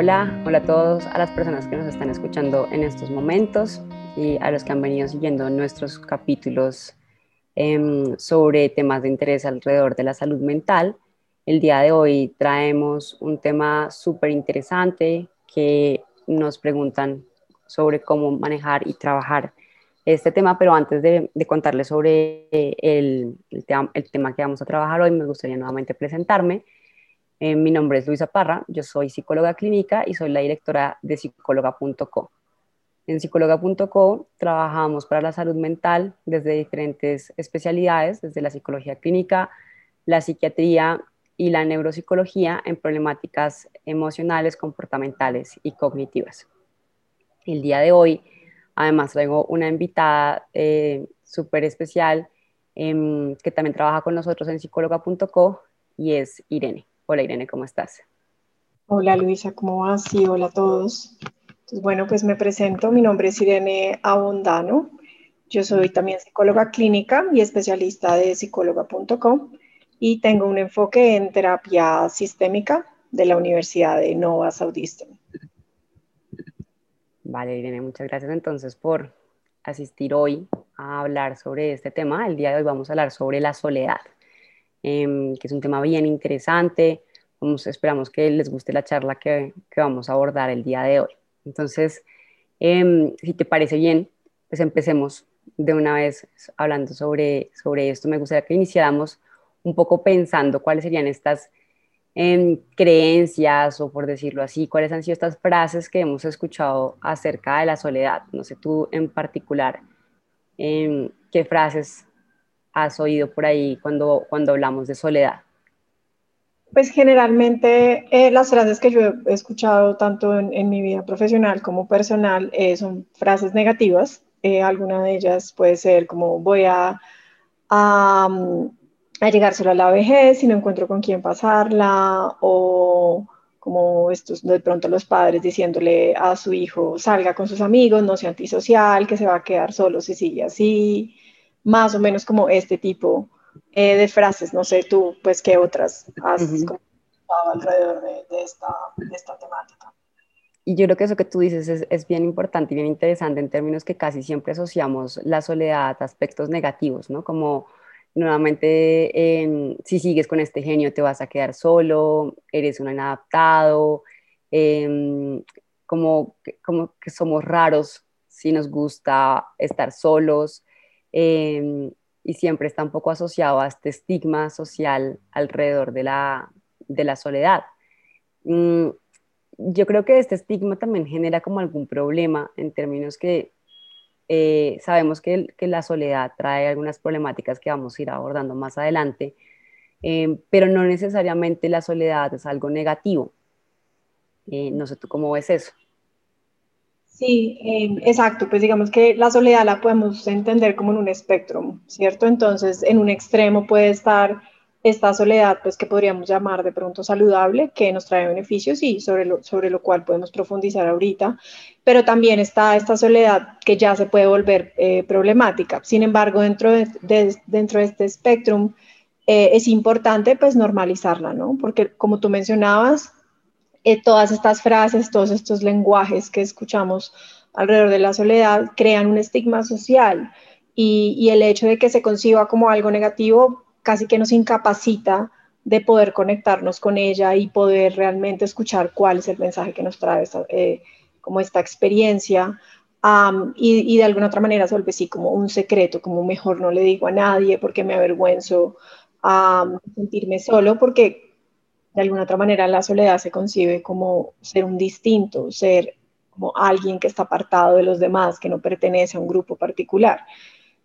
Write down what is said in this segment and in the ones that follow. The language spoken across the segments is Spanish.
Hola, hola a todos, a las personas que nos están escuchando en estos momentos y a los que han venido siguiendo nuestros capítulos em, sobre temas de interés alrededor de la salud mental. El día de hoy traemos un tema súper interesante que nos preguntan sobre cómo manejar y trabajar este tema, pero antes de, contarles sobre el, el, tema que vamos a trabajar hoy, me gustaría nuevamente presentarme. Eh, mi nombre es Luisa Parra, yo soy psicóloga clínica y soy la directora de psicóloga.co. En psicóloga.co trabajamos para la salud mental desde diferentes especialidades, desde la psicología clínica, la psiquiatría y la neuropsicología en problemáticas emocionales, comportamentales y cognitivas. El día de hoy, además, traigo una invitada eh, súper especial em, que también trabaja con nosotros en psicóloga.co y es Irene. Hola Irene, ¿cómo estás? Hola Luisa, ¿cómo vas? Sí, hola a todos. Entonces, bueno, pues me presento, mi nombre es Irene Abondano, yo soy también psicóloga clínica y especialista de psicóloga.com y tengo un enfoque en terapia sistémica de la Universidad de Nova Southeastern. Vale, Irene, muchas gracias entonces por asistir hoy a hablar sobre este tema. El día de hoy vamos a hablar sobre la soledad. Em, que es un tema bien interesante. Esperamos que les guste la charla que, vamos a abordar el día de hoy. Entonces, em, si te parece bien, pues empecemos de una vez hablando sobre, sobre esto. Me gustaría que iniciáramos un poco pensando cuáles serían estas em, creencias o por decirlo así, cuáles han sido estas frases que hemos escuchado acerca de la soledad. No sé tú en particular, qué frases has oído por ahí cuando, cuando hablamos de soledad? Pues generalmente eh, las frases que yo he escuchado tanto en, mi vida profesional como personal eh, son frases negativas. Eh, alguna de ellas puede ser como voy a, a, a, llegar solo a la vejez si no encuentro con quién pasarla o como estos de pronto los padres diciéndole a su hijo salga con sus amigos, no sea antisocial, que se va a quedar solo si sigue así más o menos como este tipo eh, de frases. No sé tú, pues, qué otras has uh alrededor de, esta, temática. Y yo creo que eso que tú dices es, es, bien importante y bien interesante en términos que casi siempre asociamos la soledad a aspectos negativos, ¿no? Como nuevamente, si sigues con este genio te vas a quedar solo, eres un inadaptado, em, como, como que somos raros si nos gusta estar solos, Em, y siempre está un poco asociado a este estigma social alrededor de la, de la soledad. Mm, yo creo que este estigma también genera como algún problema en términos que eh, sabemos que, que, la soledad trae algunas problemáticas que vamos a ir abordando más adelante, em, pero no necesariamente la soledad es algo negativo. Eh, no sé tú cómo ves eso. Sí, em, exacto, pues digamos que la soledad la podemos entender como en un espectro, ¿cierto? Entonces, en un extremo puede estar esta soledad, pues que podríamos llamar de pronto saludable, que nos trae beneficios y sobre lo, sobre lo cual podemos profundizar ahorita, pero también está esta soledad que ya se puede volver eh, problemática. Sin embargo, dentro de, dentro de este espectro eh, es importante pues normalizarla, ¿no? Porque como tú mencionabas, eh, todas estas frases, todos estos lenguajes que escuchamos alrededor de la soledad crean un estigma social y, el hecho de que se conciba como algo negativo casi que nos incapacita de poder conectarnos con ella y poder realmente escuchar cuál es el mensaje que nos trae esta, eh, como esta experiencia. y, de alguna otra manera se vuelve así como un secreto, como mejor no le digo a nadie porque me avergüenzo sentirme solo, porque de alguna otra manera la soledad se concibe como ser un distinto, ser como alguien que está apartado de los demás, que no pertenece a un grupo particular.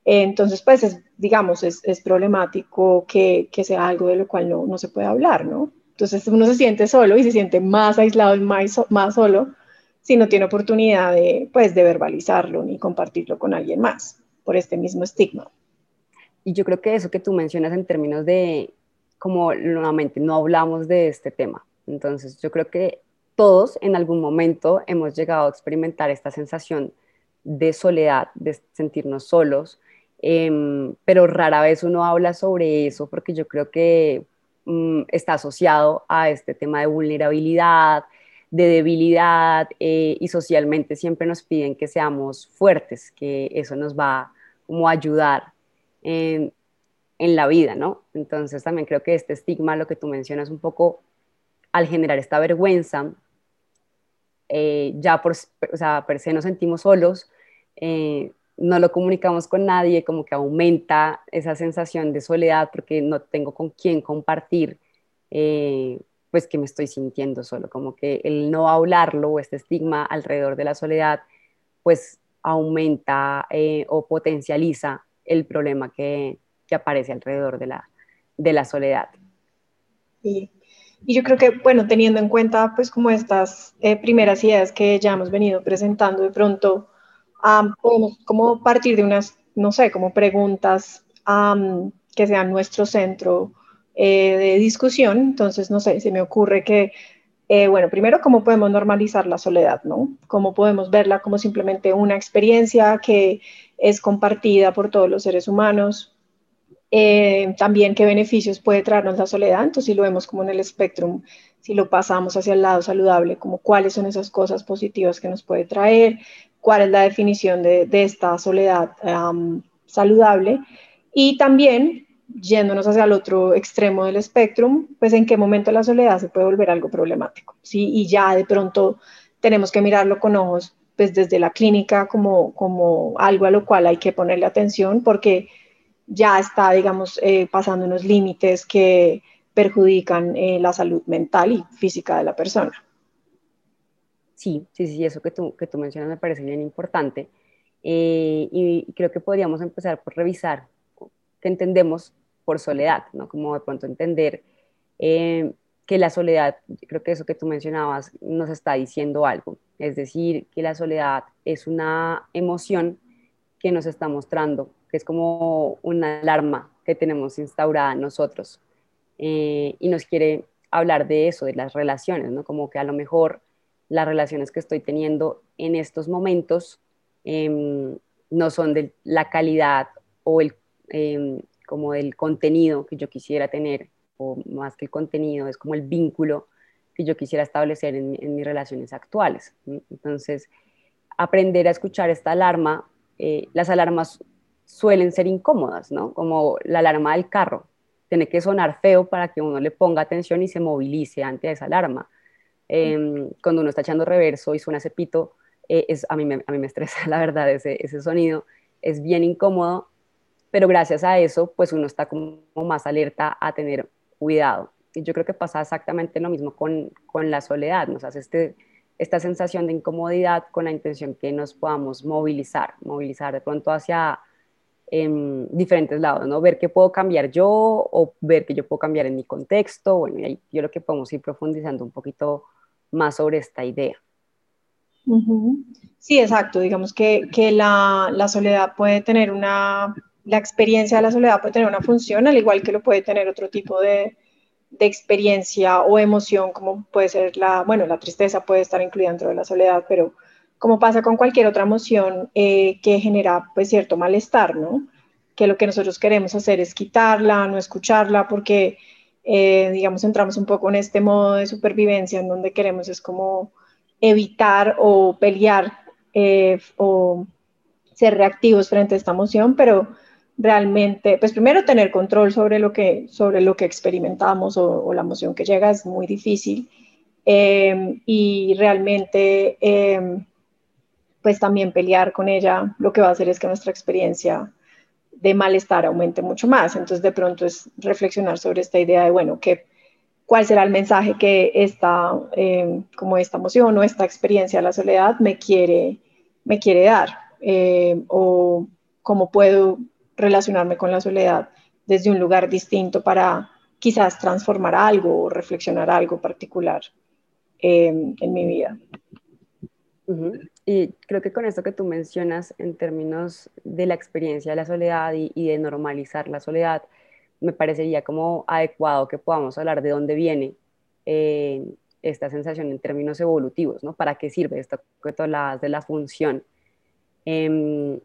Entonces, pues, es, digamos, es, es problemático que, que, sea algo de lo cual no, no, se puede hablar, ¿no? Entonces uno se siente solo y se siente más aislado y más, más solo si no tiene oportunidad de, pues, de verbalizarlo ni compartirlo con alguien más por este mismo estigma. Y yo creo que eso que tú mencionas en términos de como nuevamente no hablamos de este tema. Entonces yo creo que todos en algún momento hemos llegado a experimentar esta sensación de soledad, de sentirnos solos, em, pero rara vez uno habla sobre eso porque yo creo que mm, está asociado a este tema de vulnerabilidad, de debilidad eh, y socialmente siempre nos piden que seamos fuertes, que eso nos va como a ayudar en, en la vida, ¿no? Entonces también creo que este estigma, lo que tú mencionas un poco, al generar esta vergüenza, eh, ya por, o sea, per se nos sentimos solos, eh, no lo comunicamos con nadie, como que aumenta esa sensación de soledad porque no tengo con quién compartir pues que me estoy sintiendo solo, como que el no hablarlo o este estigma alrededor de la soledad, pues aumenta eh, o potencializa el problema que, que, aparece alrededor de la, de la soledad. Sí. Y yo creo que, bueno, teniendo en cuenta pues como estas eh, primeras ideas que ya hemos venido presentando, de pronto podemos como partir de unas, no sé, como preguntas que sean nuestro centro eh, de discusión. Entonces, no sé, se me ocurre que, eh, bueno, primero, ¿cómo podemos normalizar la soledad? ¿no? ¿Cómo podemos verla como simplemente una experiencia que es compartida por todos los seres humanos? Eh, también qué beneficios puede traernos la soledad, entonces si lo vemos como en el espectro, si lo pasamos hacia el lado saludable, como cuáles son esas cosas positivas que nos puede traer, cuál es la definición de, esta soledad saludable y también yéndonos hacia el otro extremo del espectro, pues en qué momento la soledad se puede volver algo problemático, ¿sí? Y ya de pronto tenemos que mirarlo con ojos, pues desde la clínica como, como algo a lo cual hay que ponerle atención porque ya está, digamos, eh, pasando unos límites que perjudican eh, la salud mental y física de la persona. Sí, sí, sí, eso que tú, que tú mencionas me parece bien importante. Eh, y creo que podríamos empezar por revisar qué entendemos por soledad, ¿no? Como de pronto entender eh, que la soledad, creo que eso que tú mencionabas nos está diciendo algo, es decir, que la soledad es una emoción que nos está mostrando, es como una alarma que tenemos instaurada nosotros eh, y nos quiere hablar de eso, de las relaciones, ¿no? Como que a lo mejor las relaciones que estoy teniendo en estos momentos em, no son de la calidad o el em, como del contenido que yo quisiera tener, o más que el contenido, es como el vínculo que yo quisiera establecer en, mis relaciones actuales. Entonces, aprender a escuchar esta alarma, eh, las alarmas suelen ser incómodas, ¿no? Como la alarma del carro, tiene que sonar feo para que uno le ponga atención y se movilice ante esa alarma. Em, cuando uno está echando reverso y suena ese pito, eh, es, a, mí me, a mí me estresa, la verdad, ese, ese sonido es bien incómodo pero gracias a eso, pues uno está como más alerta a tener cuidado. Y yo creo que pasa exactamente lo mismo con, con la soledad, nos hace este, esta sensación de incomodidad con la intención que nos podamos movilizar, movilizar de pronto hacia em, diferentes lados, ¿no? Ver qué puedo cambiar yo o ver qué yo puedo cambiar en mi contexto. Bueno, y ahí yo creo que podemos ir profundizando un poquito más sobre esta idea. Sí, exacto. Digamos que, que la, la soledad puede tener una la experiencia de la soledad puede tener una función, al igual que lo puede tener otro tipo de, experiencia o emoción, como puede ser la, bueno, la tristeza puede estar incluida dentro de la soledad, pero como pasa con cualquier otra emoción eh, que genera pues cierto malestar, ¿no? Que lo que nosotros queremos hacer es quitarla, no escucharla, porque eh, digamos entramos un poco en este modo de supervivencia en donde queremos es como evitar o pelear eh, o ser reactivos frente a esta emoción, pero realmente, pues primero tener control sobre lo que, sobre lo que experimentamos o, la emoción que llega es muy difícil. Em, y realmente, em, pues también pelear con ella lo que va a hacer es que nuestra experiencia de malestar aumente mucho más. Entonces, de pronto es reflexionar sobre esta idea de, bueno, ¿qué, ¿cuál será el mensaje que esta, em, como esta emoción o esta experiencia de la soledad me quiere, me quiere dar? o cómo puedo relacionarme con la soledad desde un lugar distinto para quizás transformar algo o reflexionar algo particular em, en mi vida. Y creo que con esto que tú mencionas en términos de la experiencia de la soledad y, de normalizar la soledad, me parecería como adecuado que podamos hablar de dónde viene eh, esta sensación en términos evolutivos, ¿no? ¿Para qué sirve esto que tú hablabas de la función? Em,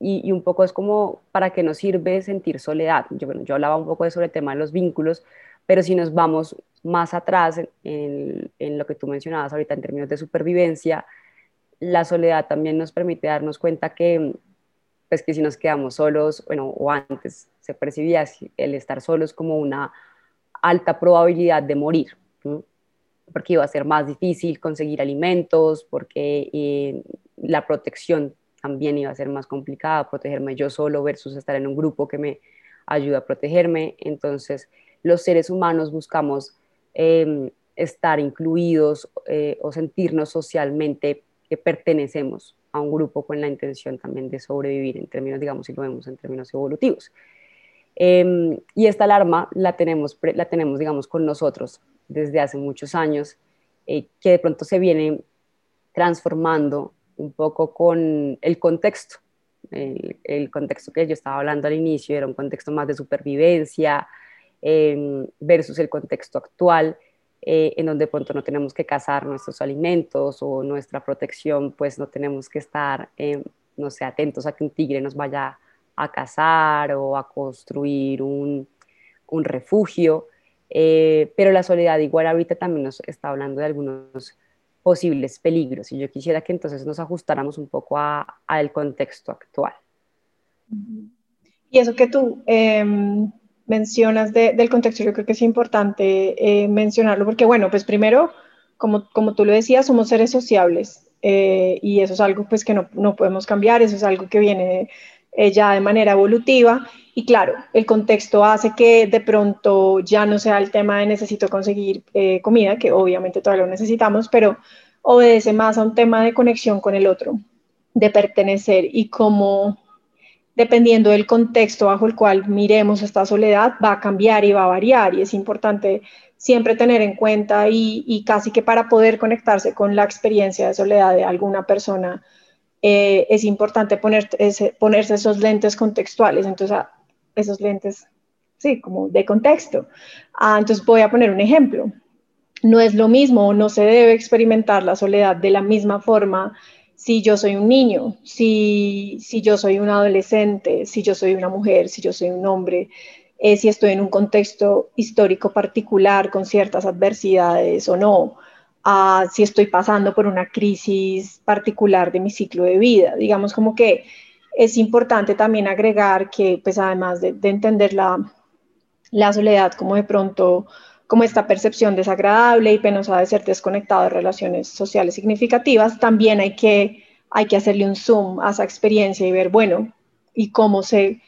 y, un poco es como para qué nos sirve sentir soledad. Yo, bueno, yo hablaba un poco de sobre el tema de los vínculos, pero si nos vamos más atrás en, lo que tú mencionabas ahorita en términos de supervivencia, la soledad también nos permite darnos cuenta que, pues que si nos quedamos solos, bueno, o antes se percibía el estar solos como una alta probabilidad de morir, porque iba a ser más difícil conseguir alimentos, porque eh, la protección también iba a ser más complicada, protegerme yo solo versus estar en un grupo que me ayuda a protegerme. Entonces, los seres humanos buscamos em, estar incluidos eh, o sentirnos socialmente que pertenecemos a un grupo con la intención también de sobrevivir en términos, digamos, si lo vemos en términos evolutivos. Em, y esta alarma la tenemos, la tenemos, digamos, con nosotros desde hace muchos años, eh, que de pronto se viene transformando un poco con el contexto. El, contexto que yo estaba hablando al inicio era un contexto más de supervivencia em, versus el contexto actual, eh, en donde de pronto no tenemos que cazar nuestros alimentos o nuestra protección, pues no tenemos que estar, em, no sé, atentos a que un tigre nos vaya a cazar o a construir un, un refugio. Eh, pero la soledad igual ahorita también nos está hablando de algunos posibles peligros y yo quisiera que entonces nos ajustáramos un poco al contexto actual. Y eso que tú em, mencionas del contexto, yo creo que es importante eh, mencionarlo porque, bueno, pues primero, como, como tú lo decías, somos seres sociables eh, y eso es algo pues que no, no, podemos cambiar, eso es algo que viene eh, ya de manera evolutiva. Y claro, el contexto hace que de pronto ya no sea el tema de necesito conseguir comida, que obviamente todavía lo necesitamos, pero obedece más a un tema de conexión con el otro, de pertenecer y cómo, dependiendo del contexto bajo el cual miremos esta soledad, va a cambiar y va a variar. Y es importante siempre tener en cuenta y, casi que para poder conectarse con la experiencia de soledad de alguna persona, eh, es importante poner ponerse esos lentes contextuales, entonces ah, esos lentes, sí, como de contexto. Ah, entonces voy a poner un ejemplo. No es lo mismo, no se debe experimentar la soledad de la misma forma si yo soy un niño, si, si yo soy un adolescente, si yo soy una mujer, si yo soy un hombre, eh, si estoy en un contexto histórico particular con ciertas adversidades o no si estoy pasando por una crisis particular de mi ciclo de vida. Digamos como que es importante también agregar que, pues además de, entender la, la, soledad como de pronto, como esta percepción desagradable y penosa de ser desconectado de relaciones sociales significativas, también hay que, hay que hacerle un zoom a esa experiencia y ver, bueno, y cómo se,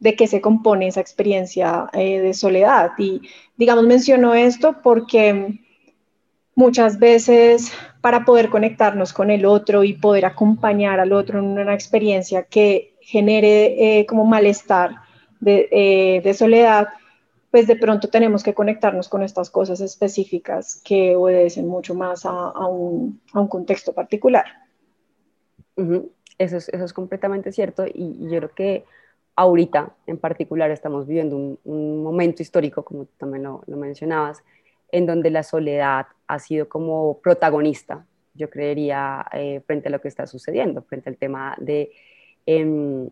de qué se compone esa experiencia eh, de soledad. Y digamos, menciono esto porque muchas veces para poder conectarnos con el otro y poder acompañar al otro en una experiencia que genere eh, como malestar eh, de, soledad, pues de pronto tenemos que conectarnos con estas cosas específicas que obedecen mucho más a, un, contexto particular. eso, es, completamente cierto y, yo creo que ahorita en particular estamos viviendo un, momento histórico, como también lo mencionabas, en donde la soledad ha sido como protagonista, yo creería, eh, frente a lo que está sucediendo, frente al tema de, em,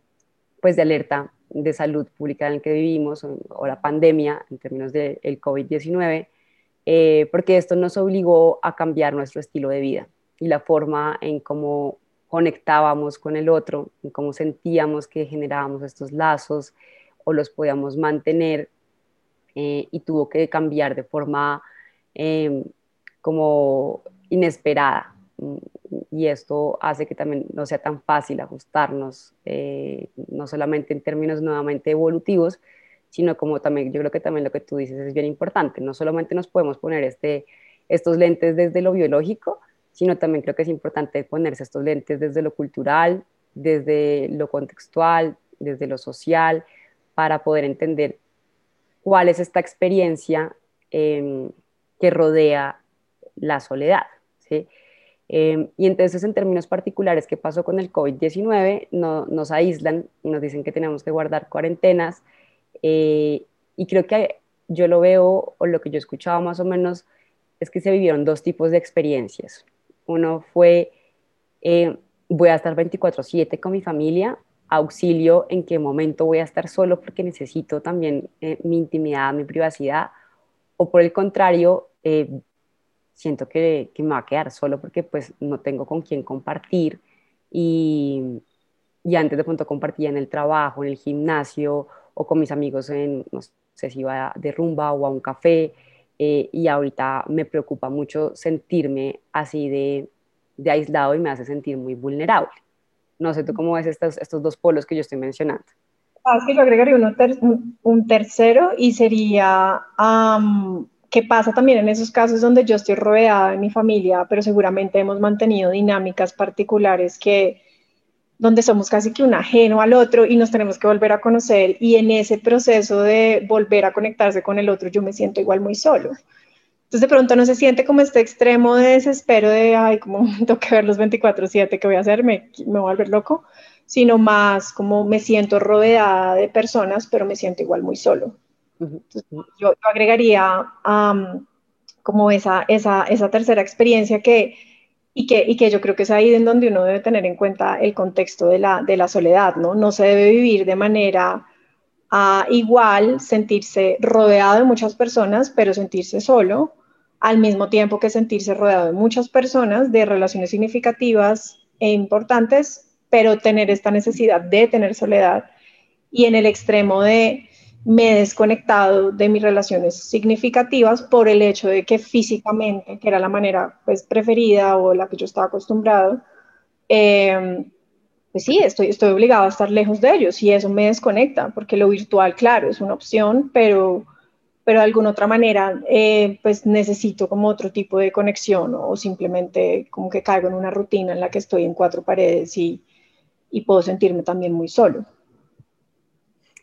pues de alerta de salud pública en el que vivimos o, la pandemia en términos del COVID-19, eh, porque esto nos obligó a cambiar nuestro estilo de vida y la forma en cómo conectábamos con el otro, en cómo sentíamos que generábamos estos lazos o los podíamos mantener eh, y tuvo que cambiar de forma em, como inesperada. Y esto hace que también no sea tan fácil ajustarnos, eh, no solamente en términos nuevamente evolutivos, sino como también, yo creo que también lo que tú dices es bien importante, no solamente nos podemos poner este, estos lentes desde lo biológico, sino también creo que es importante ponerse estos lentes desde lo cultural, desde lo contextual, desde lo social, para poder entender cuál es esta experiencia em, que rodea la soledad. ¿sí? Em, y entonces, en términos particulares, ¿qué pasó con el COVID-19? No, nos aíslan nos dicen que tenemos que guardar cuarentenas. Eh, y creo que yo lo veo, o lo que yo escuchaba más o menos, es que se vivieron dos tipos de experiencias. Uno fue, eh, voy a estar 24/7 con mi familia, auxilio en qué momento voy a estar solo porque necesito también eh, mi intimidad, mi privacidad, o por el contrario, eh, siento que, que, me va a quedar solo porque pues no tengo con quién compartir y, y antes de pronto compartía en el trabajo, en el gimnasio o con mis amigos en, no sé si iba de rumba o a un café eh, y ahorita me preocupa mucho sentirme así de, de, aislado y me hace sentir muy vulnerable. No sé tú cómo ves estos, estos dos polos que yo estoy mencionando. Ah, es que yo agregaría un, tercero y sería qué pasa también en esos casos donde yo estoy rodeada de mi familia, pero seguramente hemos mantenido dinámicas particulares que donde somos casi que un ajeno al otro y nos tenemos que volver a conocer y en ese proceso de volver a conectarse con el otro yo me siento igual muy solo. Entonces de pronto no se siente como este extremo de desespero de, ay, como tengo que ver los 24/7, ¿qué voy a hacer? Me, me voy a volver loco sino más como me siento rodeada de personas, pero me siento igual muy solo. Yo, agregaría como esa, esa, esa, tercera experiencia que y, que, y que yo creo que es ahí en donde uno debe tener en cuenta el contexto de la, de la soledad, ¿no? No se debe vivir de manera uh, igual, sentirse rodeado de muchas personas, pero sentirse solo, al mismo tiempo que sentirse rodeado de muchas personas, de relaciones significativas e importantes, pero tener esta necesidad de tener soledad y en el extremo de me he desconectado de mis relaciones significativas por el hecho de que físicamente, que era la manera pues preferida o la que yo estaba acostumbrado, em, pues sí, estoy, estoy obligado a estar lejos de ellos y eso me desconecta, porque lo virtual, claro, es una opción, pero, pero de alguna otra manera, eh, pues necesito como otro tipo de conexión o simplemente como que caigo en una rutina en la que estoy en cuatro paredes y, y puedo sentirme también muy solo.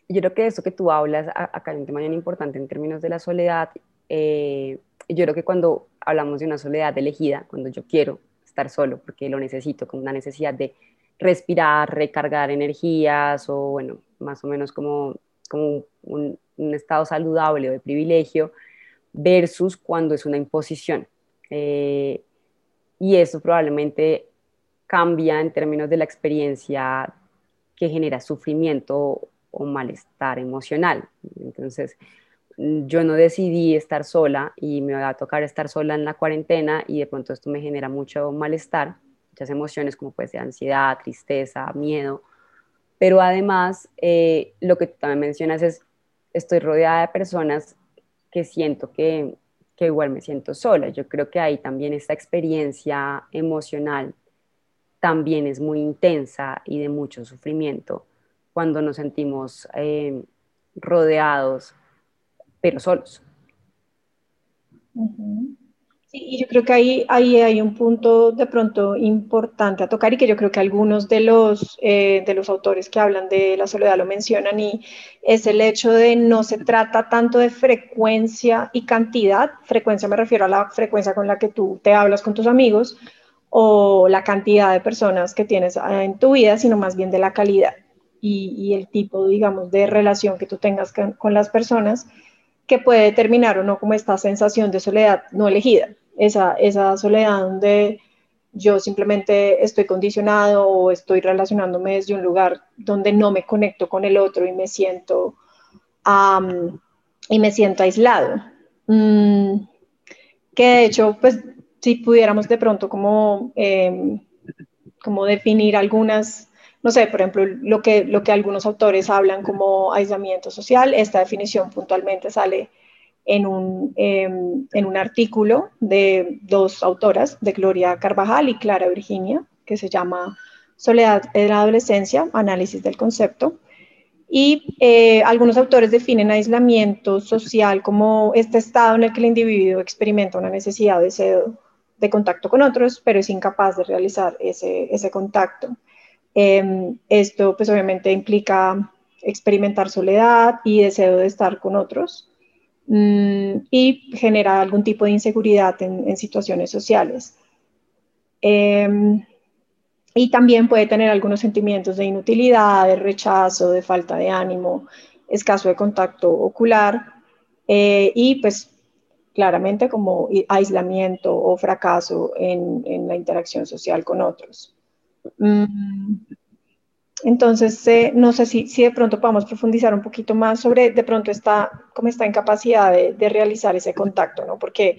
Yo creo que eso que tú hablas acá hay un tema bien importante en términos de la soledad. Eh, yo creo que cuando hablamos de una soledad elegida, cuando yo quiero estar solo porque lo necesito, como una necesidad de respirar, recargar energías o bueno, más o menos como, como un, estado saludable o de privilegio, versus cuando es una imposición. Eh, y eso probablemente cambia en términos de la experiencia que genera sufrimiento o malestar emocional. Entonces, yo no decidí estar sola y me va a tocar estar sola en la cuarentena y de pronto esto me genera mucho malestar, muchas emociones como puede ser ansiedad, tristeza, miedo, pero además eh, lo que también mencionas es, estoy rodeada de personas que siento que, que igual me siento sola. Yo creo que hay también esta experiencia emocional también es muy intensa y de mucho sufrimiento cuando nos sentimos eh, rodeados, pero solos. Sí, y yo creo que ahí, ahí hay un punto de pronto importante a tocar y que yo creo que algunos de los, eh, de los autores que hablan de la soledad lo mencionan y es el hecho de no se trata tanto de frecuencia y cantidad, frecuencia me refiero a la frecuencia con la que tú te hablas con tus amigos, o la cantidad de personas que tienes ah, en tu vida, sino más bien de la calidad y, el tipo, digamos, de relación que tú tengas con, las personas que puede determinar o no como esta sensación de soledad no elegida, esa, esa soledad donde yo simplemente estoy condicionado o estoy relacionándome desde un lugar donde no me conecto con el otro y me siento, y me siento aislado. Mm, que de hecho, pues si pudiéramos de pronto como, em, como definir algunas, no sé, por ejemplo, lo que, lo que algunos autores hablan como aislamiento social, esta definición puntualmente sale en un, em, en un artículo de dos autoras, de Gloria Carvajal y Clara Virginia, que se llama Soledad en la adolescencia, análisis del concepto. Y eh, algunos autores definen aislamiento social como este estado en el que el individuo experimenta una necesidad de deseo de contacto con otros, pero es incapaz de realizar ese, ese contacto. Em, esto pues obviamente implica experimentar soledad y deseo de estar con otros mm, y genera algún tipo de inseguridad en, situaciones sociales. Em, y también puede tener algunos sentimientos de inutilidad, de rechazo, de falta de ánimo, escaso de contacto ocular eh, y pues claramente como aislamiento o fracaso en, la interacción social con otros. Mm, entonces, eh, no sé si, si, de pronto podemos profundizar un poquito más sobre de pronto esta, cómo está en capacidad de, de realizar ese contacto, ¿no? Porque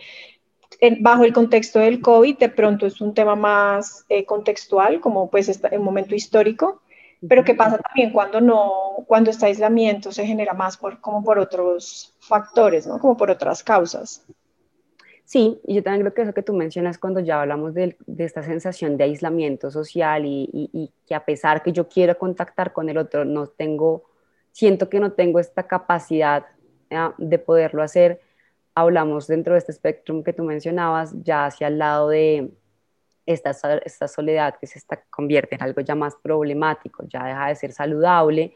bajo el contexto del COVID, de pronto es un tema más eh, contextual, como pues está en un momento histórico, pero ¿qué pasa también cuando no, cuando este aislamiento se genera más por, como por otros factores, ¿no? Como por otras causas? Sí, y yo también creo que eso que tú mencionas cuando ya hablamos de, de esta sensación de aislamiento social y, y, que a pesar que yo quiero contactar con el otro, no tengo, siento que no tengo esta capacidad de poderlo hacer, hablamos dentro de este espectro que tú mencionabas, ya hacia el lado de esta, esta soledad que se está, convierte en algo ya más problemático, ya deja de ser saludable,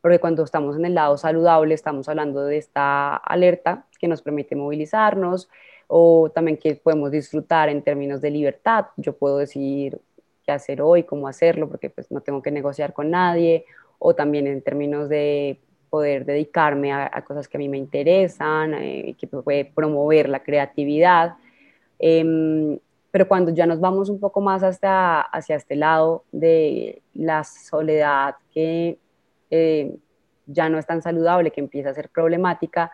porque cuando estamos en el lado saludable estamos hablando de esta alerta que nos permite movilizarnos o también que podemos disfrutar en términos de libertad. Yo puedo decidir qué hacer hoy, cómo hacerlo, porque pues no tengo que negociar con nadie, o también en términos de poder dedicarme a, cosas que a mí me interesan, eh, que puede promover la creatividad. Em, pero cuando ya nos vamos un poco más hasta, hacia este lado de la soledad que eh, ya no es tan saludable, que empieza a ser problemática,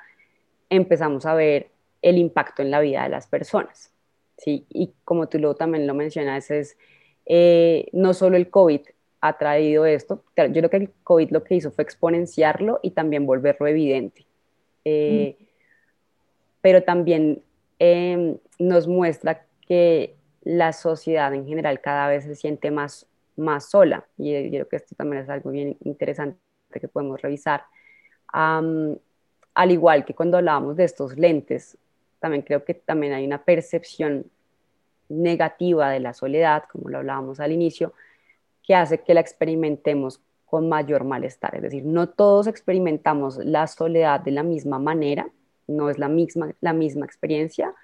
empezamos a ver el impacto en la vida de las personas. ¿sí? Y como tú lo, también lo mencionas, es eh, no solo el COVID ha traído esto. Yo creo que el COVID lo que hizo fue exponenciarlo y también volverlo evidente. Eh, mm. Pero también em, nos muestra que la sociedad en general cada vez se siente más, más sola. Y yo creo que esto también es algo bien interesante que podemos revisar. al igual que cuando hablábamos de estos lentes, también creo que también hay una percepción negativa de la soledad, como lo hablábamos al inicio, que hace que la experimentemos con mayor malestar. Es decir, no todos experimentamos la soledad de la misma manera, no es la misma, la misma experiencia.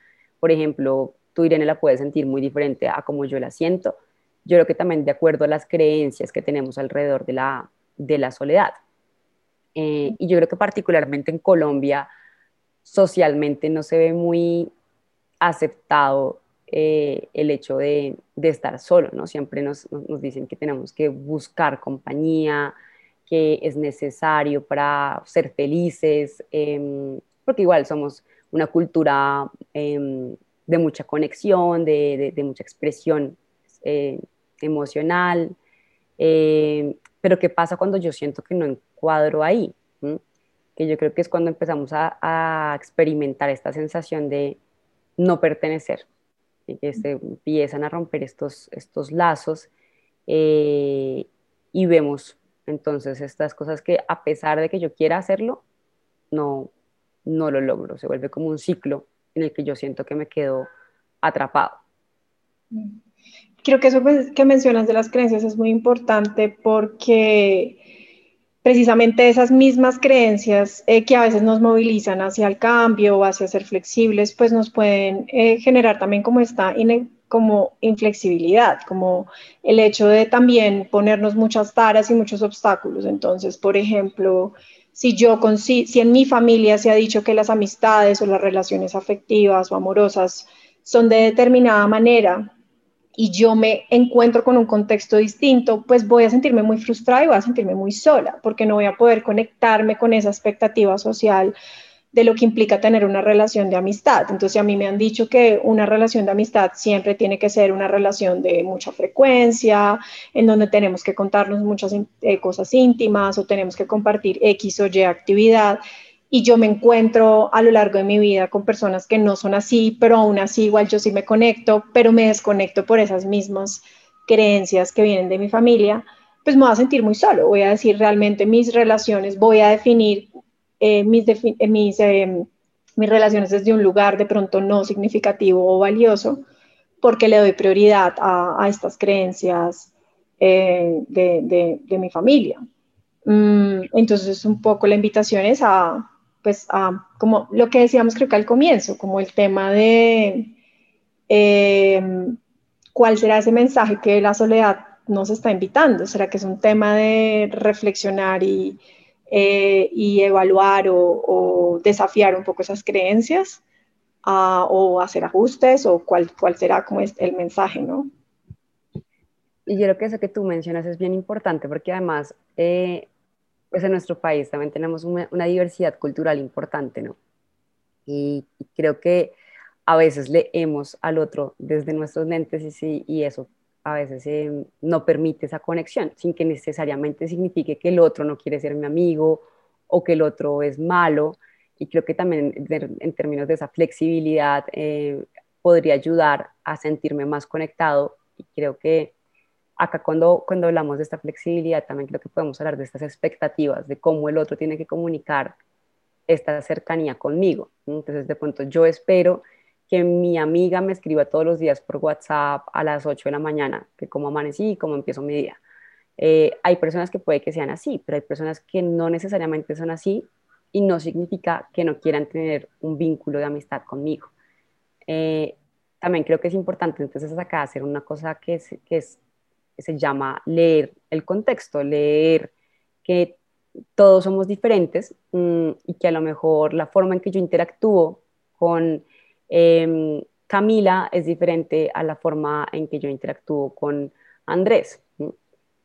Por ejemplo, tú, Irene, la puedes sentir muy diferente a como yo la siento. Yo creo que también de acuerdo a las creencias que tenemos alrededor de la, de la soledad. Eh, y yo creo que particularmente en Colombia, socialmente no se ve muy aceptado eh, el hecho de, estar solo, ¿no? Siempre nos, dicen que tenemos que buscar compañía, que es necesario para ser felices, em, porque igual somos una cultura em, de mucha conexión, de, mucha expresión eh, emocional, em, pero ¿qué pasa cuando yo siento que no encuadro ahí? Que yo creo que es cuando empezamos a, a experimentar esta sensación de no pertenecer, que se empiezan a romper estos, estos lazos eh, y vemos entonces estas cosas que a pesar de que yo quiera hacerlo, no, no lo logro, se vuelve como un ciclo en el que yo siento que me quedo atrapado. Creo que eso que mencionas de las creencias es muy importante porque precisamente esas mismas creencias eh, que a veces nos movilizan hacia el cambio o hacia ser flexibles, pues nos pueden eh, generar también como esta como inflexibilidad, como el hecho de también ponernos muchas taras y muchos obstáculos. Entonces, por ejemplo, si yo si en mi familia se ha dicho que las amistades o las relaciones afectivas o amorosas son de determinada manera y yo me encuentro con un contexto distinto, pues voy a sentirme muy frustrada y voy a sentirme muy sola, porque no voy a poder conectarme con esa expectativa social de lo que implica tener una relación de amistad. Entonces a mí me han dicho que una relación de amistad siempre tiene que ser una relación de mucha frecuencia, en donde tenemos que contarnos muchas eh, cosas íntimas o tenemos que compartir X o Y actividad y yo me encuentro a lo largo de mi vida con personas que no son así, pero aún así igual yo sí me conecto, pero me desconecto por esas mismas creencias que vienen de mi familia, pues me voy a sentir muy solo. Voy a decir realmente mis relaciones, voy a definir eh, mis, eh, mis, eh, mis relaciones desde un lugar de pronto no significativo o valioso, porque le doy prioridad a, estas creencias de, de, mi familia. Mm, entonces, un poco la invitación es a, pues, como lo que decíamos creo que al comienzo, como el tema de em, cuál será ese mensaje que la soledad nos está invitando. ¿Será que es un tema de reflexionar y, eh, y evaluar o, desafiar un poco esas creencias? o hacer ajustes o cuál, cuál será como el mensaje, ¿no? Y yo creo que eso que tú mencionas es bien importante porque además, eh, pues en nuestro país también tenemos una, diversidad cultural importante, ¿no? Y, creo que a veces leemos al otro desde nuestros lentes y, y eso a veces eh, no permite esa conexión, sin que necesariamente signifique que el otro no quiere ser mi amigo o que el otro es malo. Y creo que también en términos de esa flexibilidad eh, podría ayudar a sentirme más conectado. Y creo que acá cuando, cuando hablamos de esta flexibilidad, también creo que podemos hablar de estas expectativas, de cómo el otro tiene que comunicar esta cercanía conmigo. Entonces, de pronto yo espero que mi amiga me escriba todos los días por WhatsApp a las 8 de la mañana, que cómo amanecí y cómo empiezo mi día. Eh, hay personas que puede que sean así, pero hay personas que no necesariamente son así y no significa que no quieran tener un vínculo de amistad conmigo. Eh, también creo que es importante entonces acá hacer una cosa que, es, que se llama leer el contexto, leer que todos somos diferentes mm, y que a lo mejor la forma en que yo interactúo con Em, Camila es diferente a la forma en que yo interactúo con Andrés,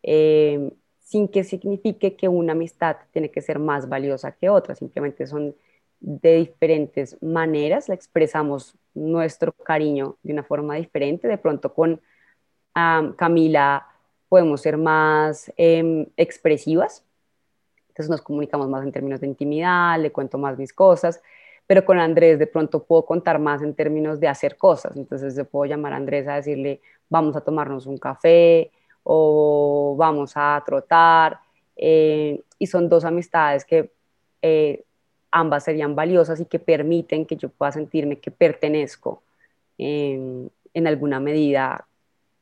em, sin que signifique que una amistad tiene que ser más valiosa que otra, simplemente son de diferentes maneras, la expresamos nuestro cariño de una forma diferente, de pronto con Camila podemos ser más em, expresivas, entonces nos comunicamos más en términos de intimidad, le cuento más mis cosas, pero con Andrés de pronto puedo contar más en términos de hacer cosas. Entonces yo puedo llamar a Andrés a decirle, vamos a tomarnos un café o vamos a trotar. Eh, y son dos amistades que eh, ambas serían valiosas y que permiten que yo pueda sentirme que pertenezco en alguna medida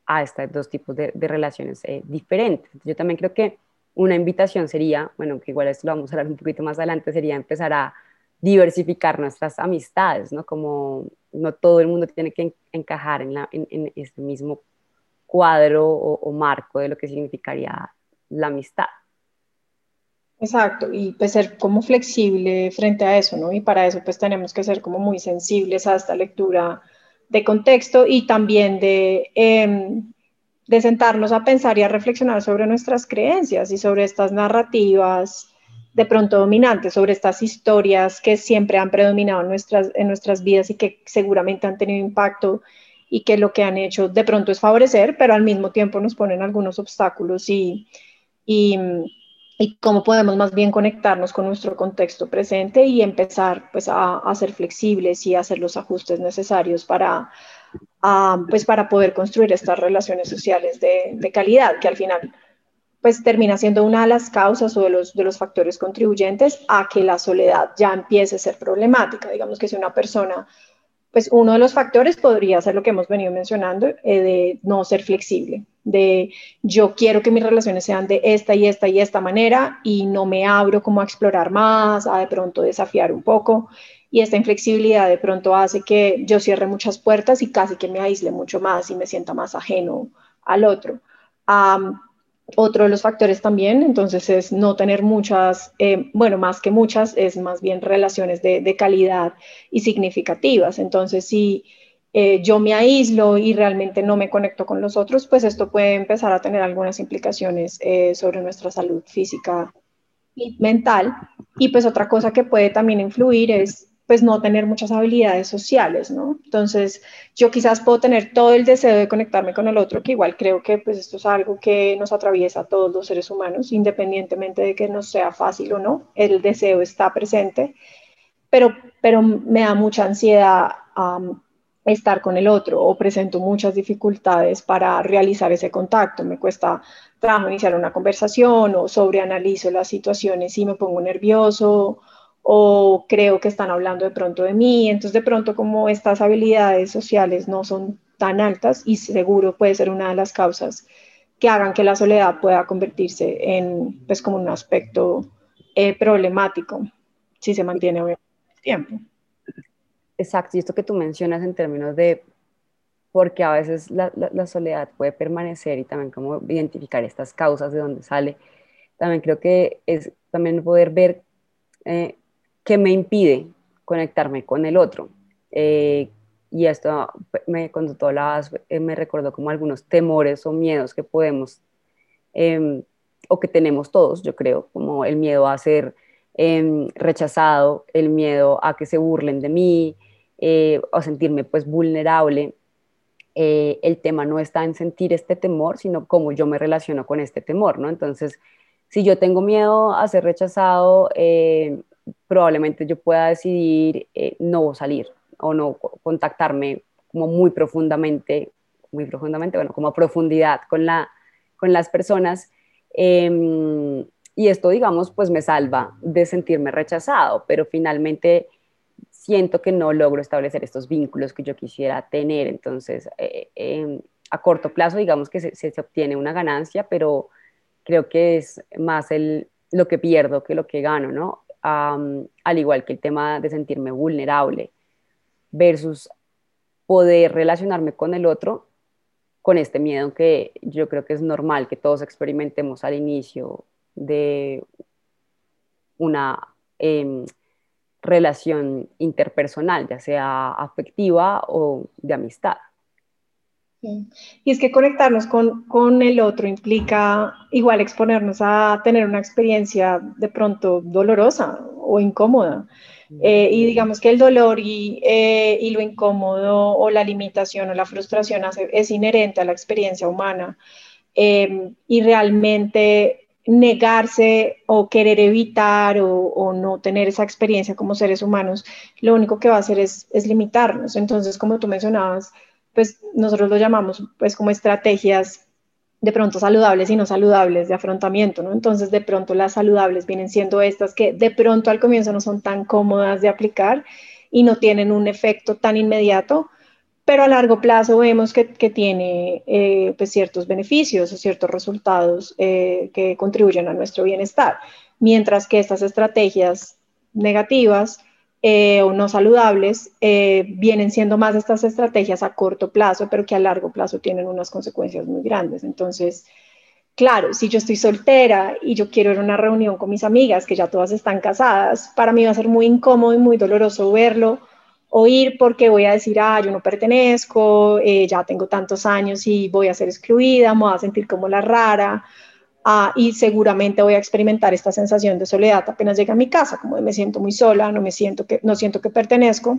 a estos dos tipos de, relaciones eh, diferentes. Yo también creo que una invitación sería, bueno, que igual esto lo vamos a hablar un poquito más adelante, sería empezar a diversificar nuestras amistades, ¿no? Como no todo el mundo tiene que encajar en, la, en, este mismo cuadro o, marco de lo que significaría la amistad. Exacto, y pues ser como flexible frente a eso, ¿no? Y para eso pues tenemos que ser como muy sensibles a esta lectura de contexto y también de, em, de sentarnos a pensar y a reflexionar sobre nuestras creencias y sobre estas narrativas de pronto dominantes sobre estas historias que siempre han predominado en nuestras, en nuestras vidas y que seguramente han tenido impacto y que lo que han hecho de pronto es favorecer, pero al mismo tiempo nos ponen algunos obstáculos y, y, cómo podemos más bien conectarnos con nuestro contexto presente y empezar pues a, ser flexibles y hacer los ajustes necesarios para, pues, para poder construir estas relaciones sociales de, de calidad que al final pues termina siendo una de las causas o de los, de los factores contribuyentes a que la soledad ya empiece a ser problemática. Digamos que si una persona, pues uno de los factores podría ser lo que hemos venido mencionando, eh, de no ser flexible, de yo quiero que mis relaciones sean de esta y esta y esta manera y no me abro como a explorar más, a de pronto desafiar un poco. Y esta inflexibilidad de pronto hace que yo cierre muchas puertas y casi que me aísle mucho más y me sienta más ajeno al otro. Otro de los factores también, entonces, es no tener muchas, eh, bueno, más que muchas, es más bien relaciones de, calidad y significativas. Entonces, si eh, yo me aíslo y realmente no me conecto con los otros, pues esto puede empezar a tener algunas implicaciones eh, sobre nuestra salud física y mental. Y pues otra cosa que puede también influir es pues no tener muchas habilidades sociales, ¿no? Entonces, yo quizás puedo tener todo el deseo de conectarme con el otro, que igual creo que pues esto es algo que nos atraviesa a todos los seres humanos, independientemente de que nos sea fácil o no, el deseo está presente, pero, pero me da mucha ansiedad estar con el otro o presento muchas dificultades para realizar ese contacto, me cuesta trabajo iniciar una conversación o sobreanalizo las situaciones y me pongo nervioso o creo que están hablando de pronto de mí, entonces de pronto como estas habilidades sociales no son tan altas y seguro puede ser una de las causas que hagan que la soledad pueda convertirse en pues como un aspecto eh, problemático si se mantiene el tiempo. Exacto, y esto que tú mencionas en términos de porque a veces la, la, soledad puede permanecer y también como identificar estas causas de dónde sale, también creo que es también poder ver eh, ¿Qué me impide conectarme con el otro? Eh, y esto me, cuando tú hablabas eh, me recordó como algunos temores o miedos que podemos em, o que tenemos todos, yo creo, como el miedo a ser em, rechazado, el miedo a que se burlen de mí, eh, o sentirme pues vulnerable. Eh, el tema no está en sentir este temor, sino cómo yo me relaciono con este temor, ¿no? Entonces, si yo tengo miedo a ser rechazado, eh, probablemente yo pueda decidir no salir o no contactarme como muy profundamente, muy profundamente, bueno, como a profundidad con, la, con las personas. Em, y esto, digamos, pues me salva de sentirme rechazado, pero finalmente siento que no logro establecer estos vínculos que yo quisiera tener. Entonces, eh, em, a corto plazo, digamos que se, se, obtiene una ganancia, pero creo que es más el, lo que pierdo que lo que gano, ¿no? Al igual que el tema de sentirme vulnerable versus poder relacionarme con el otro con este miedo que yo creo que es normal que todos experimentemos al inicio de una eh, relación interpersonal, ya sea afectiva o de amistad. Y es que conectarnos con, con, el otro implica igual exponernos a tener una experiencia de pronto dolorosa o incómoda. Eh, y digamos que el dolor y, eh, y, lo incómodo o la limitación o la frustración es inherente a la experiencia humana. Eh, y realmente negarse o querer evitar o, no tener esa experiencia como seres humanos, lo único que va a hacer es, es, limitarnos. Entonces, como tú mencionabas, pues nosotros lo llamamos pues como estrategias de pronto saludables y no saludables de afrontamiento, ¿no? Entonces, de pronto las saludables vienen siendo estas que de pronto al comienzo no son tan cómodas de aplicar y no tienen un efecto tan inmediato, pero a largo plazo vemos que, tiene eh, pues ciertos beneficios o ciertos resultados eh, que contribuyen a nuestro bienestar, mientras que estas estrategias negativas eh, o no saludables vienen siendo más estas estrategias a corto plazo, pero que a largo plazo tienen unas consecuencias muy grandes. Entonces, claro, si yo estoy soltera y yo quiero ir a una reunión con mis amigas, que ya todas están casadas, para mí va a ser muy incómodo y muy doloroso verlo o ir porque voy a decir, ah, yo no pertenezco, eh, ya tengo tantos años y voy a ser excluida, me voy a sentir como la rara, ah, y seguramente voy a experimentar esta sensación de soledad apenas llegue a mi casa, como me siento muy sola, no me siento que, no siento que pertenezco.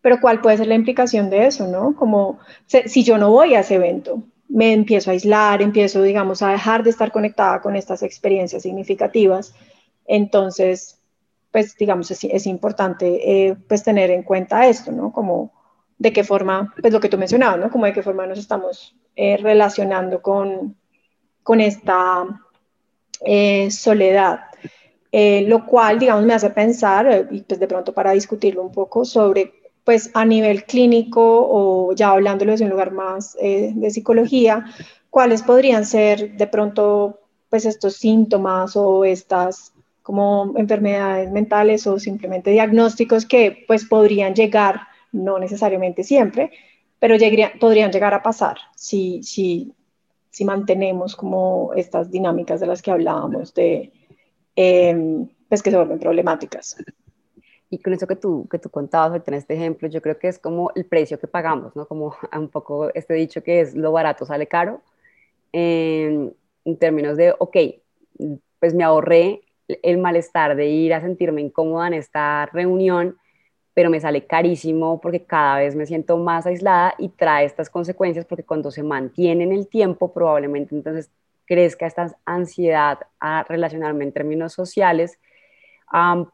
Pero ¿cuál puede ser la implicación de eso, no? Como si yo no voy a ese evento, me empiezo a aislar, empiezo, digamos, a dejar de estar conectada con estas experiencias significativas, entonces pues digamos, es, importante eh, pues tener en cuenta esto, ¿no? Como de qué forma, pues lo que tú mencionabas, ¿no? Como de qué forma nos estamos eh, relacionando con, con esta eh, soledad. lo cual, digamos, me hace pensar, y pues de pronto para discutirlo un poco, sobre, pues a nivel clínico o ya hablándolo desde un lugar más de psicología, cuáles podrían ser de pronto, pues estos síntomas o estas como enfermedades mentales o simplemente diagnósticos que pues podrían llegar, no necesariamente siempre, pero podrían llegar a pasar si, si, si mantenemos como estas dinámicas de las que hablábamos, de, em, pues que se vuelven problemáticas. Y con eso que tú, que tú contabas en este ejemplo, yo creo que es como el precio que pagamos, ¿no? Como un poco este dicho que es lo barato sale caro, en términos de, ok, pues me ahorré el malestar de ir a sentirme incómoda en esta reunión, pero me sale carísimo porque cada vez me siento más aislada y trae estas consecuencias porque cuando se mantiene en el tiempo probablemente entonces crezca esta ansiedad a relacionarme en términos sociales,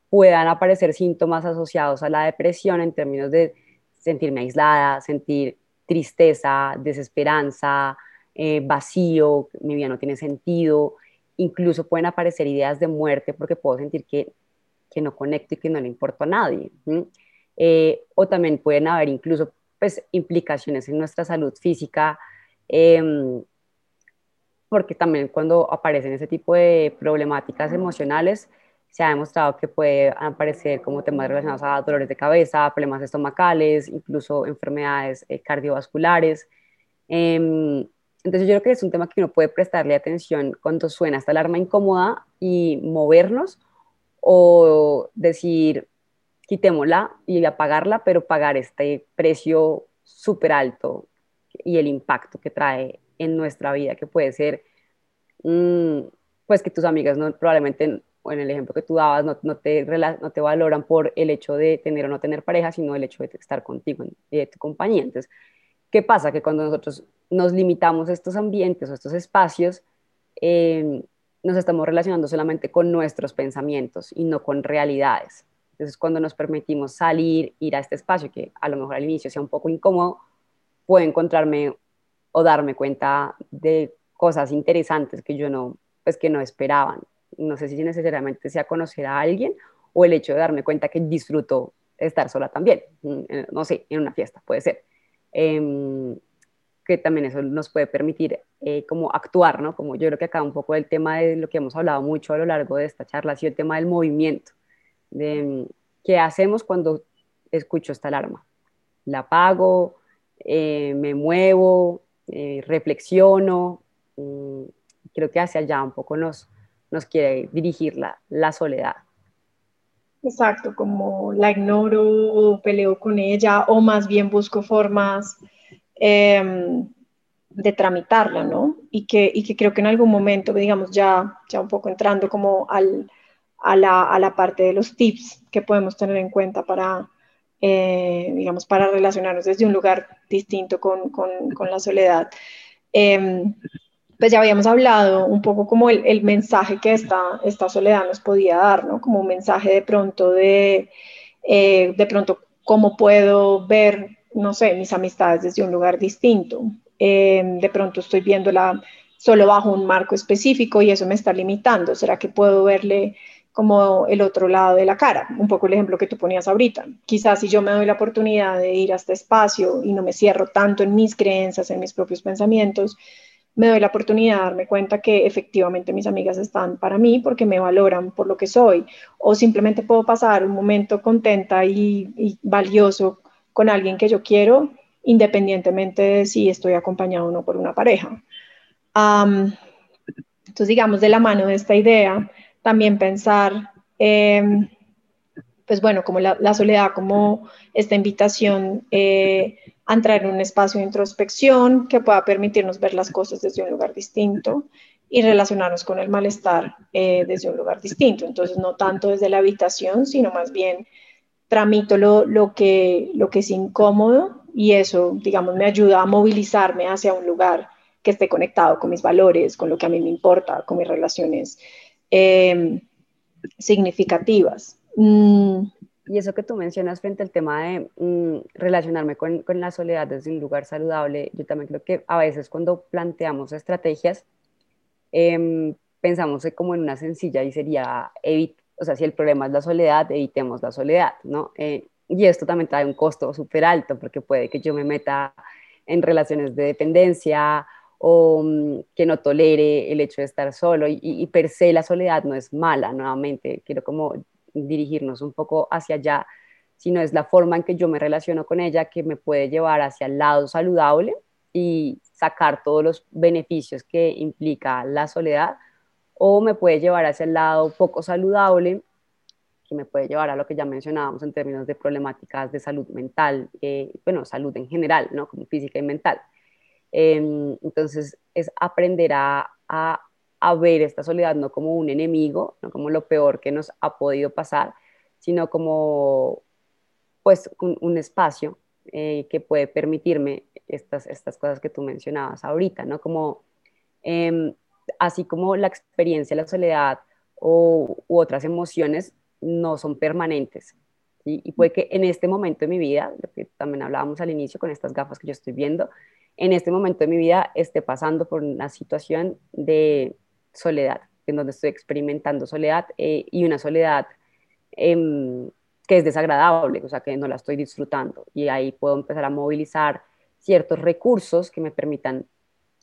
puedan aparecer síntomas asociados a la depresión en términos de sentirme aislada, sentir tristeza, desesperanza, eh, vacío, mi vida no tiene sentido, incluso pueden aparecer ideas de muerte porque puedo sentir que, que no conecto y que no le importo a nadie. Eh, o también pueden haber incluso pues, implicaciones en nuestra salud física, em, porque también cuando aparecen ese tipo de problemáticas emocionales, se ha demostrado que puede aparecer como temas relacionados a dolores de cabeza, problemas estomacales, incluso enfermedades eh, cardiovasculares. Em, entonces yo creo que es un tema que uno puede prestarle atención cuando suena esta alarma incómoda y movernos o decir, quitémosla y apagarla, pero pagar este precio súper alto y el impacto que trae en nuestra vida, que puede ser, mm, pues que tus amigas no, probablemente, o en el ejemplo que tú dabas, no, te, valoran por el hecho de tener o no tener pareja, sino el hecho de estar contigo y de tu compañía. ¿qué pasa? Que cuando nosotros nos limitamos a estos ambientes o estos espacios, eh, nos estamos relacionando solamente con nuestros pensamientos y no con realidades. Entonces, cuando nos permitimos salir, ir a este espacio, que a lo mejor al inicio sea un poco incómodo, puedo encontrarme o darme cuenta de cosas interesantes que yo no, pues que no esperaban. No sé si necesariamente sea conocer a alguien o el hecho de darme cuenta que disfruto estar sola también, mm, no sé, en una fiesta, puede ser. Em, que también eso nos puede permitir eh, como actuar, ¿no? Como yo creo que acá un poco el tema de lo que hemos hablado mucho a lo largo de esta charla ha sido el tema del movimiento, mm, qué hacemos cuando escucho esta alarma. La apago, eh, me muevo, eh, reflexiono, mm, creo que hacia allá un poco nos, nos quiere dirigir la, la soledad. Exacto, como la ignoro o peleo con ella o más bien busco formas Em, de tramitarla, ¿no? Y que, y que creo que en algún momento, digamos, ya, ya un poco entrando como al, a, la, a la parte de los tips que podemos tener en cuenta para, eh, digamos, para relacionarnos desde un lugar distinto con, con, con la soledad. Em, pues ya habíamos hablado un poco como el, el, mensaje que esta, esta soledad nos podía dar, ¿no? Como un mensaje de pronto de, eh, de pronto, cómo puedo ver no sé, mis amistades desde un lugar distinto. Eh, de pronto estoy viéndola solo bajo un marco específico y eso me está limitando. ¿Será que puedo verle como el otro lado de la cara? Un poco el ejemplo que tú ponías ahorita. Quizás si yo me doy la oportunidad de ir a este espacio y no me cierro tanto en mis creencias, en mis propios pensamientos, me doy la oportunidad de darme cuenta que efectivamente mis amigas están para mí porque me valoran por lo que soy, o simplemente puedo pasar un momento contenta y, valioso con alguien que yo quiero, independientemente de si estoy acompañado o no por una pareja. entonces, digamos, de la mano de esta idea, también pensar, em, pues bueno, como la, soledad, como esta invitación eh, a entrar en un espacio de introspección que pueda permitirnos ver las cosas desde un lugar distinto y relacionarnos con el malestar eh, desde un lugar distinto. Entonces, no tanto desde la habitación, sino más bien tramito lo, lo, que, lo que es incómodo y eso, digamos, me ayuda a movilizarme hacia un lugar que esté conectado con mis valores, con lo que a mí me importa, con mis relaciones em, significativas. Mm. Y eso que tú mencionas frente al tema de mm, relacionarme con, la soledad desde un lugar saludable, yo también creo que a veces cuando planteamos estrategias, em, pensamos como en una sencilla y sería o sea, si el problema es la soledad, evitemos la soledad, ¿no? Eh, y esto también trae un costo súper alto, porque puede que yo me meta en relaciones de dependencia o mm, que no tolere el hecho de estar solo, y, y, per se la soledad no es mala, nuevamente, quiero como dirigirnos un poco hacia allá, sino es la forma en que yo me relaciono con ella que me puede llevar hacia el lado saludable y sacar todos los beneficios que implica la soledad o me puede llevar hacia el lado poco saludable, que me puede llevar a lo que ya mencionábamos en términos de problemáticas de salud mental, eh, bueno, salud en general, ¿no? Como física y mental. Em, entonces, es aprender a, ver esta soledad no como un enemigo, no como lo peor que nos ha podido pasar, sino como, pues, un, espacio eh, que puede permitirme estas, estas cosas que tú mencionabas ahorita, ¿no? Como eh, así como la experiencia de la soledad o, u otras emociones no son permanentes. Y puede que en este momento de mi vida, lo que también hablábamos al inicio con estas gafas que yo estoy viendo, en este momento de mi vida esté pasando por una situación de soledad, en donde estoy experimentando soledad eh, y una soledad em, que es desagradable, o sea, que no la estoy disfrutando. Y ahí puedo empezar a movilizar ciertos recursos que me permitan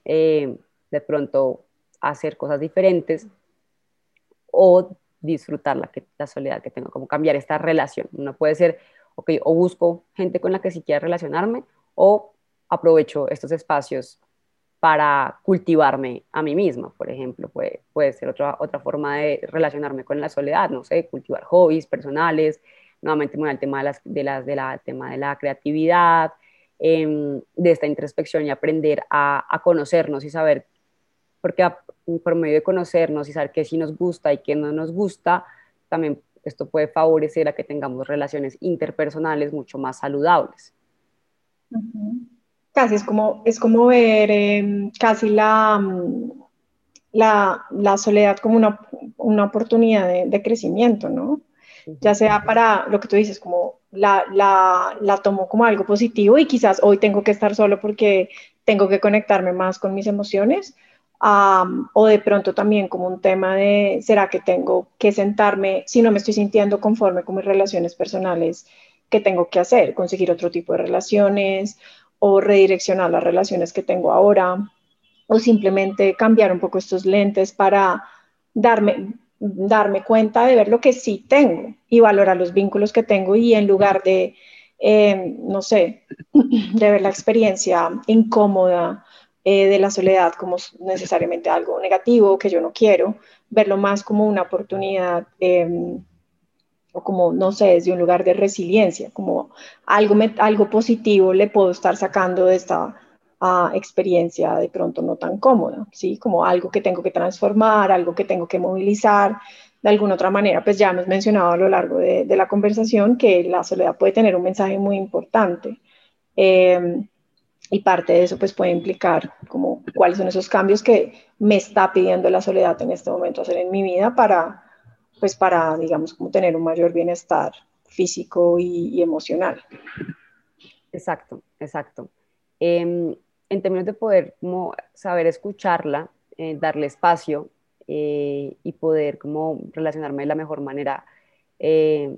eh, de pronto hacer cosas diferentes o disfrutar la, soledad que tengo, como cambiar esta relación. Uno puede ser, ok, o busco gente con la que sí quiera relacionarme o aprovecho estos espacios para cultivarme a mí misma, por ejemplo, puede, puede ser otra, otra forma de relacionarme con la soledad, no sé, cultivar hobbies personales, nuevamente muy al tema de, las, de, las, de la, tema de la creatividad, em, de esta introspección y aprender a, a conocernos y saber, porque por medio de conocernos y saber qué sí nos gusta y qué no nos gusta, también esto puede favorecer a que tengamos relaciones interpersonales mucho más saludables. Casi es como, es como ver em, casi la, la, la, soledad como una, una oportunidad de, de, crecimiento, ¿no? Ya sea para lo que tú dices, como la, la, la tomo como algo positivo y quizás hoy tengo que estar solo porque tengo que conectarme más con mis emociones, o de pronto también como un tema de, ¿será que tengo que sentarme, si no me estoy sintiendo conforme con mis relaciones personales, qué tengo que hacer? ¿Conseguir otro tipo de relaciones o redireccionar las relaciones que tengo ahora? O simplemente cambiar un poco estos lentes para darme, darme cuenta de ver lo que sí tengo y valorar los vínculos que tengo y en lugar de, eh, no sé, de ver la experiencia incómoda eh, de la soledad como necesariamente algo negativo que yo no quiero, verlo más como una oportunidad em, o como, no sé, desde un lugar de resiliencia, como algo, algo positivo le puedo estar sacando de esta ah, experiencia de pronto no tan cómoda, ¿sí? Como algo que tengo que transformar, algo que tengo que movilizar de alguna otra manera. Pues ya hemos mencionado a lo largo de, de la conversación que la soledad puede tener un mensaje muy importante. Eh, y parte de eso pues puede implicar como cuáles son esos cambios que me está pidiendo la soledad en este momento hacer en mi vida para pues para digamos como tener un mayor bienestar físico y, emocional. Exacto, exacto. Em, en términos de poder como saber escucharla, eh, darle espacio eh, y poder como relacionarme de la mejor manera eh,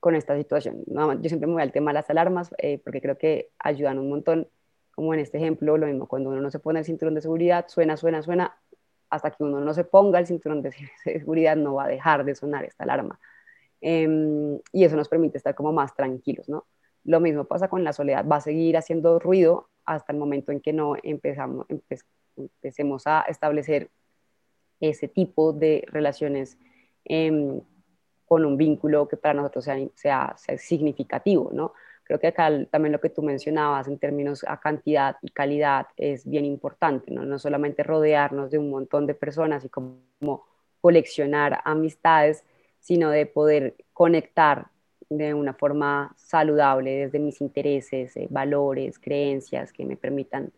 con esta situación. yo siempre me voy al tema de las alarmas porque creo que ayudan un montón como en este ejemplo, lo mismo, cuando uno no se pone el cinturón de seguridad, suena, suena, suena, hasta que uno no se ponga el cinturón de seguridad no va a dejar de sonar esta alarma. Em, y eso nos permite estar como más tranquilos, ¿no? Lo mismo pasa con la soledad, va a seguir haciendo ruido hasta el momento en que no empezamos, empecemos a establecer ese tipo de relaciones em, con un vínculo que para nosotros sea, sea, sea significativo, ¿no? Creo que acá también lo que tú mencionabas en términos a cantidad y calidad es bien importante, ¿no? No solamente rodearnos de un montón de personas y como coleccionar amistades, sino de poder conectar de una forma saludable desde mis intereses, eh, valores, creencias que me permitan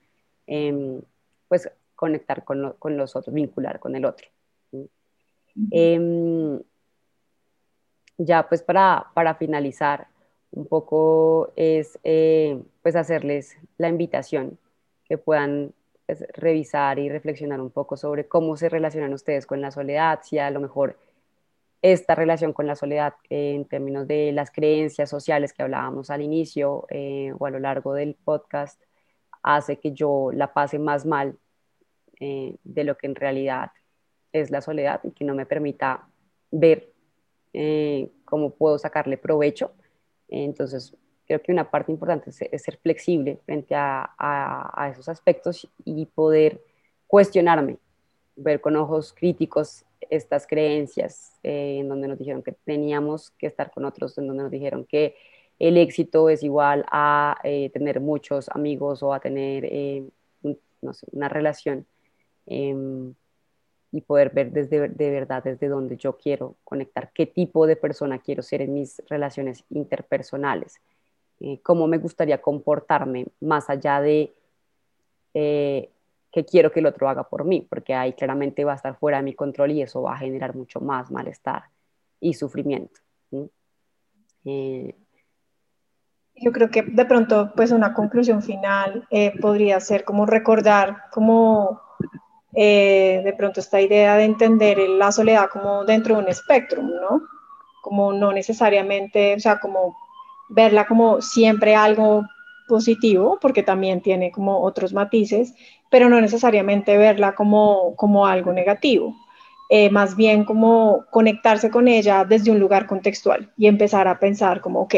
em, pues conectar con, con, los otros, vincular con el otro. Em, ya pues para, para finalizar, un poco es eh, pues hacerles la invitación que puedan pues, revisar y reflexionar un poco sobre cómo se relacionan ustedes con la soledad, si a lo mejor esta relación con la soledad eh, en términos de las creencias sociales que hablábamos al inicio eh, o a lo largo del podcast hace que yo la pase más mal de lo que en realidad es la soledad y que no me permita ver cómo puedo sacarle provecho entonces, creo que una parte importante es, ser flexible frente a, esos aspectos y poder cuestionarme, ver con ojos críticos estas creencias eh, en donde nos dijeron que teníamos que estar con otros, en donde nos dijeron que el éxito es igual a eh, tener muchos amigos o a tener eh, una relación. Y poder ver desde de verdad desde donde yo quiero conectar, qué tipo de persona quiero ser en mis relaciones interpersonales, eh, cómo me gustaría comportarme más allá de eh, que quiero que el otro haga por mí, porque ahí claramente va a estar fuera de mi control y eso va a generar mucho más malestar y sufrimiento. Eh, yo creo que de pronto, pues una conclusión final podría ser como recordar como eh, de pronto esta idea de entender la soledad como dentro de un espectro, ¿no? Como no necesariamente, o sea, como verla como siempre algo positivo, porque también tiene como otros matices, pero no necesariamente verla como, como algo negativo. Eh, más bien como conectarse con ella desde un lugar contextual y empezar a pensar como, ok,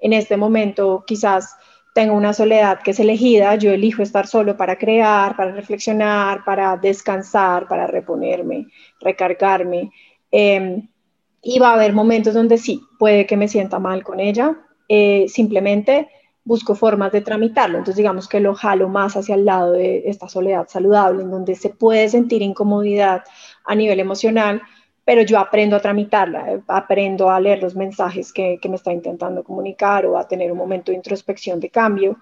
en este momento quizás tengo una soledad que es elegida, yo elijo estar solo para crear, para reflexionar, para descansar, para reponerme, recargarme. Em, y va a haber momentos donde sí, puede que me sienta mal con ella, eh, simplemente busco formas de tramitarlo. Entonces, digamos que lo jalo más hacia el lado de esta soledad saludable, en donde se puede sentir incomodidad a nivel emocional, pero yo aprendo a tramitarla, eh, aprendo a leer los mensajes que, me está intentando comunicar o a tener un momento de introspección de cambio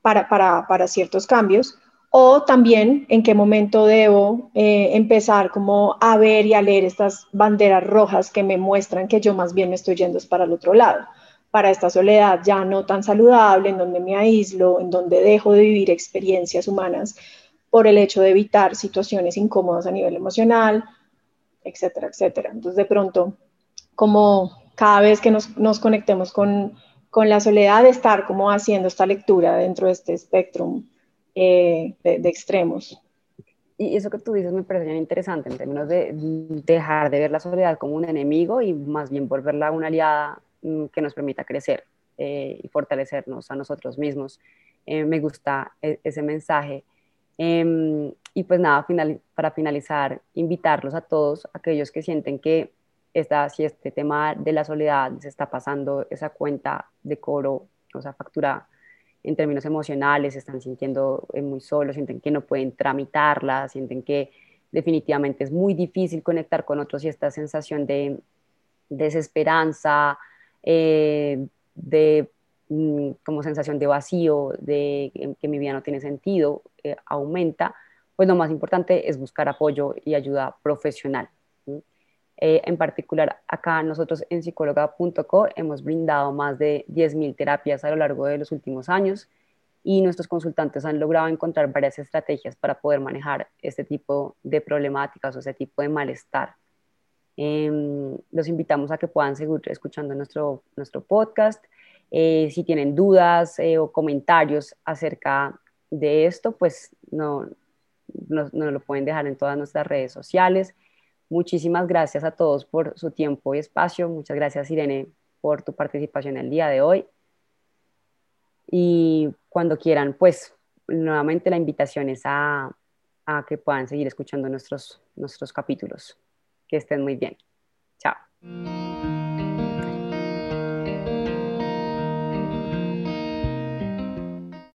para, ciertos cambios. O también en qué momento debo eh, empezar como a ver y a leer estas banderas rojas que me muestran que yo más bien me estoy yendo para el otro lado, para esta soledad ya no tan saludable, en donde me aíslo, en donde dejo de vivir experiencias humanas por el hecho de evitar situaciones incómodas a nivel emocional, etcétera, etcétera. Entonces, de pronto, como cada vez que nos, nos conectemos con, con, la soledad, estar como haciendo esta lectura dentro de este espectro eh, de, extremos. Y eso que tú dices me parece bien interesante en términos de dejar de ver la soledad como un enemigo y más bien volverla una aliada mm, que nos permita crecer eh, y fortalecernos a nosotros mismos. Eh, me gusta e, ese mensaje. Em, y pues nada, para finalizar, invitarlos a todos, aquellos que sienten que esta, si este tema de la soledad se está pasando esa cuenta de coro, o sea, factura en términos emocionales, están sintiendo eh, muy solos, sienten que no pueden tramitarla, sienten que definitivamente es muy difícil conectar con otros y esta sensación de desesperanza, eh, de Mm, como sensación de vacío, de que mi vida no tiene sentido, eh, aumenta, pues lo más importante es buscar apoyo y ayuda profesional. Eh, en particular, acá nosotros en psicóloga.co hemos brindado más de 10.000 terapias a lo largo de los últimos años y nuestros consultantes han logrado encontrar varias estrategias para poder manejar este tipo de problemáticas o este tipo de malestar. Em, los invitamos a que puedan seguir escuchando nuestro, nuestro podcast eh, si tienen dudas eh, o comentarios acerca de esto, pues no, nos no lo pueden dejar en todas nuestras redes sociales. Muchísimas gracias a todos por su tiempo y espacio. Muchas gracias, Irene, por tu participación el día de hoy. Y cuando quieran, pues nuevamente la invitación es a, a que puedan seguir escuchando nuestros, nuestros capítulos. Que estén muy bien. Chao.